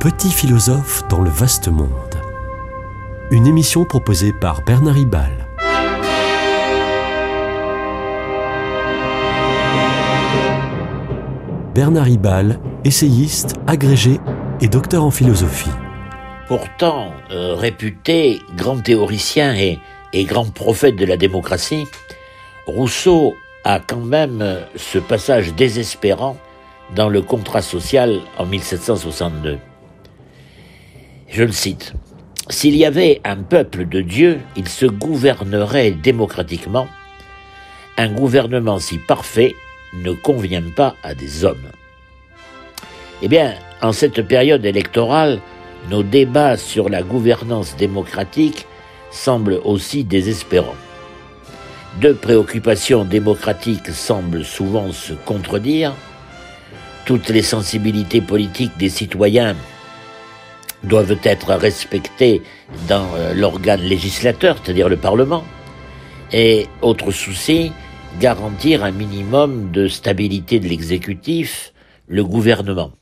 Petit philosophe dans le vaste monde. Une émission proposée par Bernard Ribal. Bernard Ribal, essayiste, agrégé et docteur en philosophie. Pourtant euh, réputé grand théoricien et, grand prophète de la démocratie, Rousseau a quand même euh, ce passage désespérant dans le contrat social en 1762. Je le cite. S'il y avait un peuple de Dieu, il se gouvernerait démocratiquement. Un gouvernement si parfait ne convient pas à des hommes. Eh bien, en cette période électorale, nos débats sur la gouvernance démocratique semblent aussi désespérants. Deux préoccupations démocratiques semblent souvent se contredire. Toutes les sensibilités politiques des citoyens doivent être respectées dans euh, l'organe législateur, c'est-à-dire le Parlement. Et autre souci, garantir un minimum de stabilité de l'exécutif, le gouvernement.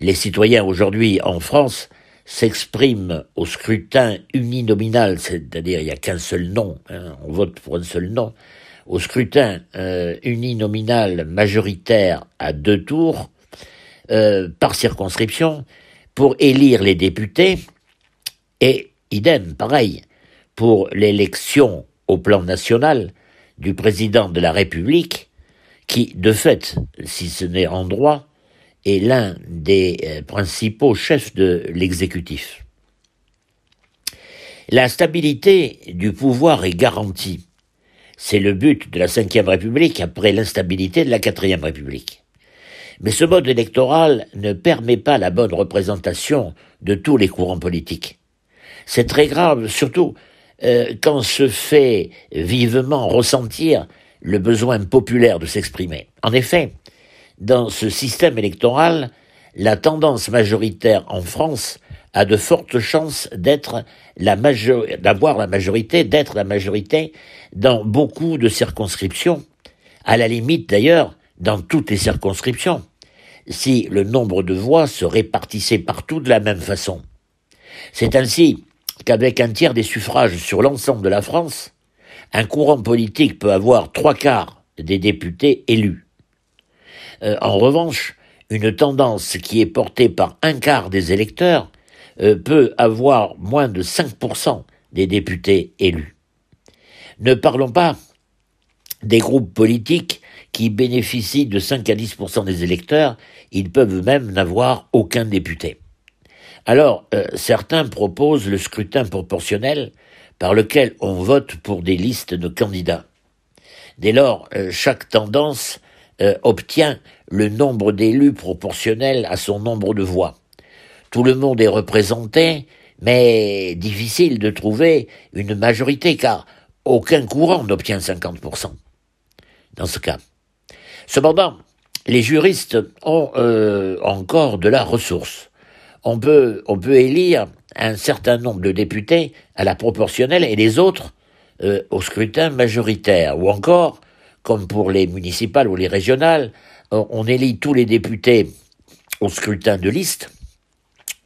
Les citoyens aujourd'hui en France s'expriment au scrutin uninominal, c'est-à-dire il n'y a qu'un seul nom, hein, on vote pour un seul nom, au scrutin euh, uninominal majoritaire à deux tours, euh, par circonscription, pour élire les députés, et idem, pareil, pour l'élection au plan national du président de la République, qui, de fait, si ce n'est en droit, est l'un des euh, principaux chefs de l'exécutif. La stabilité du pouvoir est garantie. C'est le but de la Ve République après l'instabilité de la Quatrième République. Mais ce mode électoral ne permet pas la bonne représentation de tous les courants politiques. C'est très grave, surtout euh, quand se fait vivement ressentir le besoin populaire de s'exprimer. En effet, dans ce système électoral, la tendance majoritaire en France a de fortes chances d'avoir la majorité, d'être la majorité dans beaucoup de circonscriptions, à la limite d'ailleurs dans toutes les circonscriptions, si le nombre de voix se répartissait partout de la même façon. C'est ainsi qu'avec un tiers des suffrages sur l'ensemble de la France, un courant politique peut avoir trois quarts des députés élus. Euh, en revanche, une tendance qui est portée par un quart des électeurs euh, peut avoir moins de 5% des députés élus. Ne parlons pas des groupes politiques qui bénéficient de 5 à 10% des électeurs, ils peuvent même n'avoir aucun député. Alors, euh, certains proposent le scrutin proportionnel par lequel on vote pour des listes de candidats. Dès lors, chaque tendance euh, obtient le nombre d'élus proportionnel à son nombre de voix. Tout le monde est représenté, mais difficile de trouver une majorité car aucun courant n'obtient 50% dans ce cas. Cependant, les juristes ont euh, encore de la ressource. On peut, élire un certain nombre de députés à la proportionnelle et les autres euh, au scrutin majoritaire, ou encore comme pour les municipales ou les régionales, on élit tous les députés au scrutin de liste,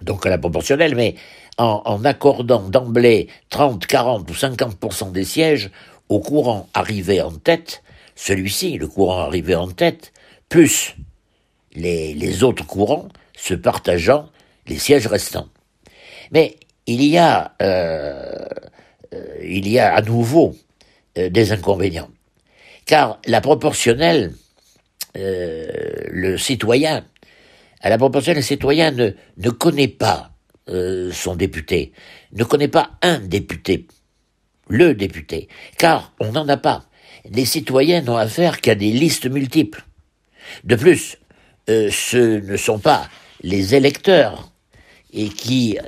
donc à la proportionnelle, mais en, accordant d'emblée 30, 40 ou 50% des sièges au courant arrivé en tête, celui-ci, le courant arrivé en tête, plus les, autres courants se partageant les sièges restants. Mais il y a, euh, euh, il y a à nouveau euh, des inconvénients. Car la proportionnelle, le citoyen, à la proportionnelle, le citoyen ne, connaît pas son député, ne connaît pas un député, le député, car on n'en a pas. Les citoyens n'ont affaire qu'à des listes multiples. De plus, euh, ce ne sont pas les électeurs qui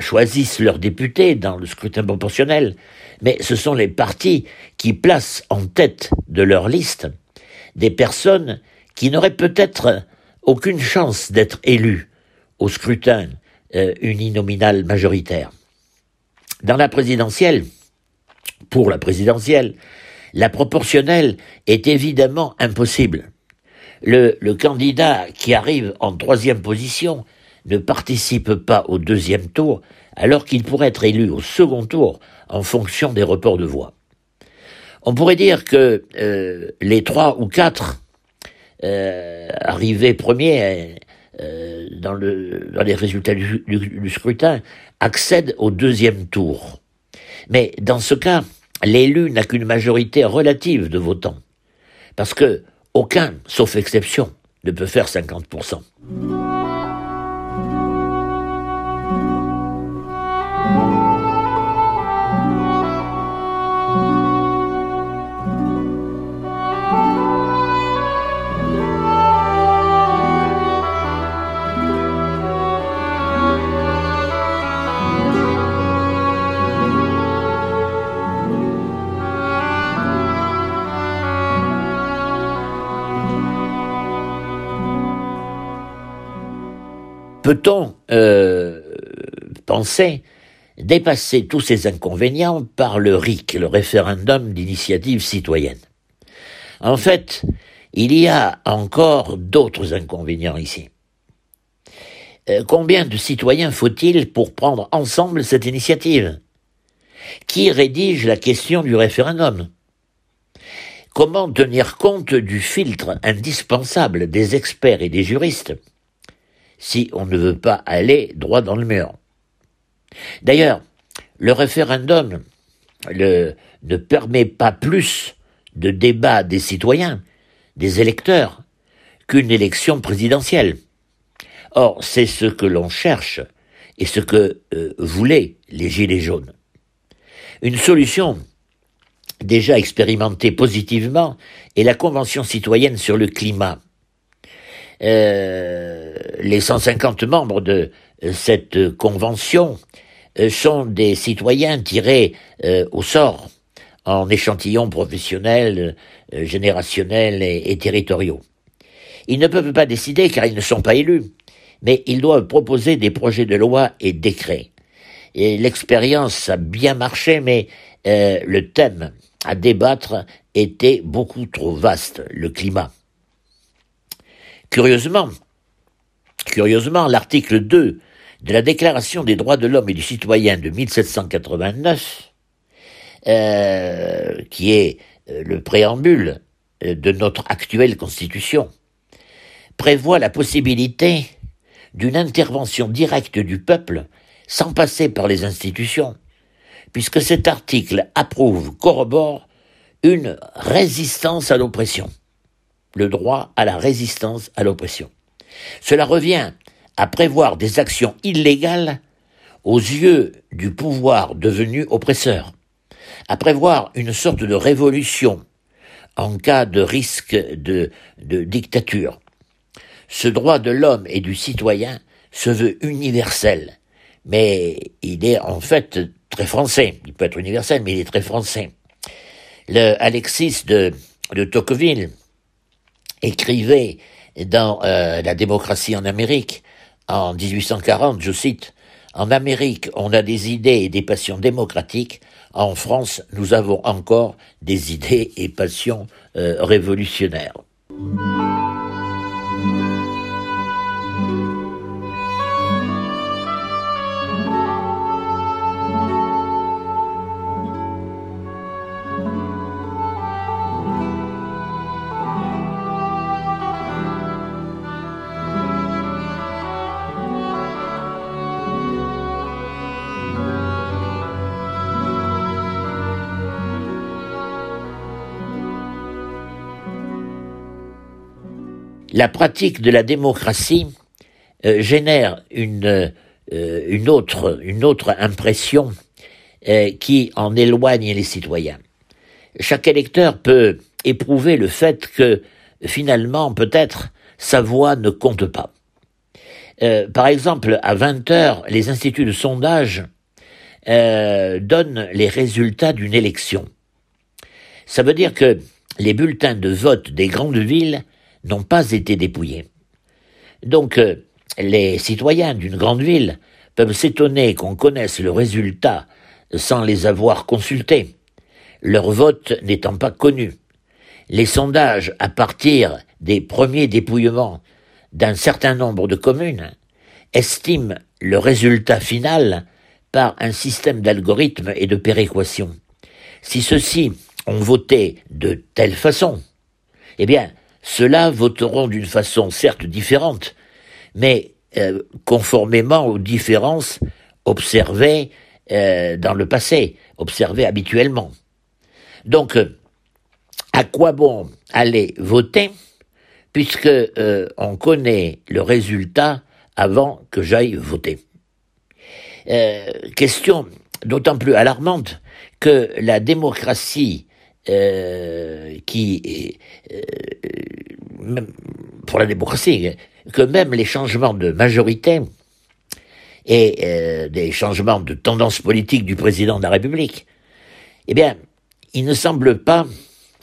choisissent leurs députés dans le scrutin proportionnel, mais ce sont les partis qui placent en tête de leur liste des personnes qui n'auraient peut-être aucune chance d'être élues au scrutin euh, uninominal majoritaire. Dans la présidentielle, pour la présidentielle, la proportionnelle est évidemment impossible. le, candidat qui arrive en troisième position ne participe pas au deuxième tour, alors qu'il pourrait être élu au second tour en fonction des reports de voix. On pourrait dire que euh, les trois ou quatre euh, arrivés premiers euh, dans, le, dans les résultats du scrutin accèdent au deuxième tour. Mais dans ce cas, l'élu n'a qu'une majorité relative de votants, parce que aucun, sauf exception, ne peut faire 50%. Peut-on euh, penser dépasser tous ces inconvénients par le RIC, le référendum d'initiative citoyenne? En fait, il y a encore d'autres inconvénients ici. Euh, combien de citoyens faut-il pour prendre ensemble cette initiative? Qui rédige la question du référendum? Comment tenir compte du filtre indispensable des experts et des juristes? Si on ne veut pas aller droit dans le mur. D'ailleurs, le référendum ne permet pas plus de débat des citoyens, des électeurs, qu'une élection présidentielle. Or, c'est ce que l'on cherche et ce que euh, voulaient les Gilets jaunes. Une solution déjà expérimentée positivement est la Convention citoyenne sur le climat, euh, les 150 membres de euh, cette convention euh, sont des citoyens tirés au sort en échantillons professionnels, générationnels et, territoriaux. Ils ne peuvent pas décider car ils ne sont pas élus, mais ils doivent proposer des projets de loi et décrets. Et l'expérience a bien marché, mais le thème à débattre était beaucoup trop vaste, le climat. Curieusement, curieusement, l'article 2 de la Déclaration des droits de l'homme et du citoyen de 1789, euh, qui est euh, le préambule euh, de notre actuelle Constitution, prévoit la possibilité d'une intervention directe du peuple sans passer par les institutions, puisque cet article approuve, corrobore une résistance à l'oppression le droit à la résistance à l'oppression. Cela revient à prévoir des actions illégales aux yeux du pouvoir devenu oppresseur, à prévoir une sorte de révolution en cas de risque de, dictature. Ce droit de l'homme et du citoyen se veut universel, mais il est en fait très français. Il peut être universel, mais il est très français. Le Alexis de Tocqueville, écrivait dans euh, La démocratie en Amérique en 1840, je cite, En Amérique, on a des idées et des passions démocratiques. En France, nous avons encore des idées et passions euh, révolutionnaires. La pratique de la démocratie euh, génère une, euh, une autre impression euh, qui en éloigne les citoyens. Chaque électeur peut éprouver le fait que finalement peut-être sa voix ne compte pas. par exemple, à 20 heures, les instituts de sondage donnent les résultats d'une élection. Ça veut dire que les bulletins de vote des grandes villes n'ont pas été dépouillés. Donc, euh, les citoyens d'une grande ville peuvent s'étonner qu'on connaisse le résultat sans les avoir consultés, leur vote n'étant pas connu. Les sondages à partir des premiers dépouillements d'un certain nombre de communes, estime le résultat final par un système d'algorithmes et de péréquation. Si ceux-ci ont voté de telle façon, eh bien, ceux-là voteront d'une façon certes différente, mais euh, conformément aux différences observées euh, dans le passé, observées habituellement. Donc, euh, à quoi bon aller voter puisque on connaît le résultat avant que j'aille voter? Question d'autant plus alarmante que la démocratie qui pour la démocratie, que même les changements de majorité et euh, des changements de tendance politique du président de la République, eh bien, il ne semble pas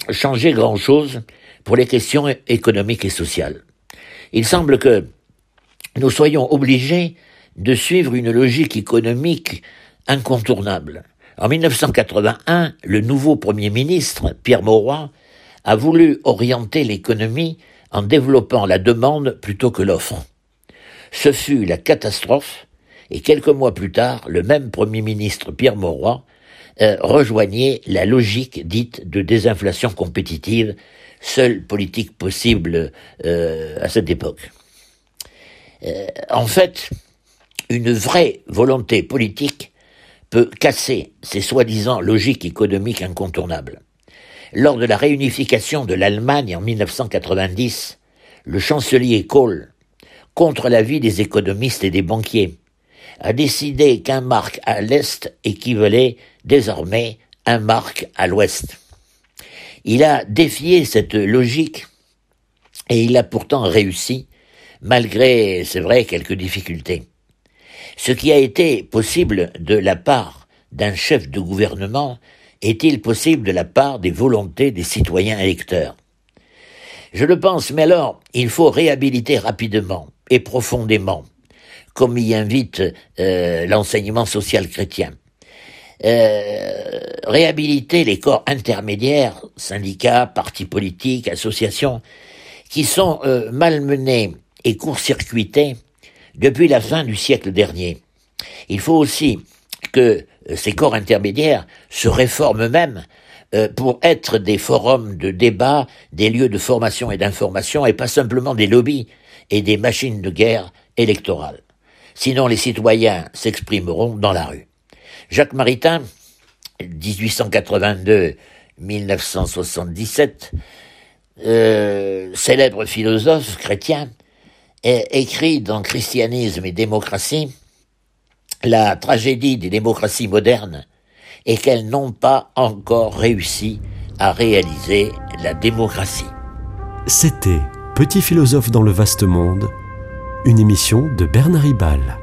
changer grand-chose pour les questions économiques et sociales. Il semble que nous soyons obligés de suivre une logique économique incontournable. En 1981, le nouveau Premier ministre, Pierre Mauroy, a voulu orienter l'économie en développant la demande plutôt que l'offre. Ce fut la catastrophe, et quelques mois plus tard, le même Premier ministre Pierre Mauroy euh, rejoignait la logique dite de désinflation compétitive, seule politique possible euh, à cette époque. Euh, en fait, une vraie volonté politique peut casser ces soi-disant logiques économiques incontournables. Lors de la réunification de l'Allemagne en 1990, le chancelier Kohl, contre l'avis des économistes et des banquiers, a décidé qu'un marque à l'Est équivalait désormais un marque à l'Ouest. Il a défié cette logique et il a pourtant réussi, malgré, c'est vrai, quelques difficultés. Ce qui a été possible de la part d'un chef de gouvernement est-il possible de la part des volontés des citoyens électeurs? Je le pense, mais alors il faut réhabiliter rapidement et profondément, comme y invite euh, l'enseignement social chrétien. Euh, réhabiliter les corps intermédiaires, syndicats, partis politiques, associations, qui sont euh, malmenés et court-circuités depuis la fin du siècle dernier. Il faut aussi que euh, ces corps intermédiaires se réforment eux-mêmes euh, pour être des forums de débat, des lieux de formation et d'information, et pas simplement des lobbies et des machines de guerre électorales. Sinon, les citoyens s'exprimeront dans la rue. Jacques Maritain, 1882-1977, euh, célèbre philosophe chrétien, écrit dans Christianisme et démocratie la tragédie des démocraties modernes est qu'elles n'ont pas encore réussi à réaliser la démocratie. C'était Petit philosophe dans le vaste monde, une émission de Bernard Ribal.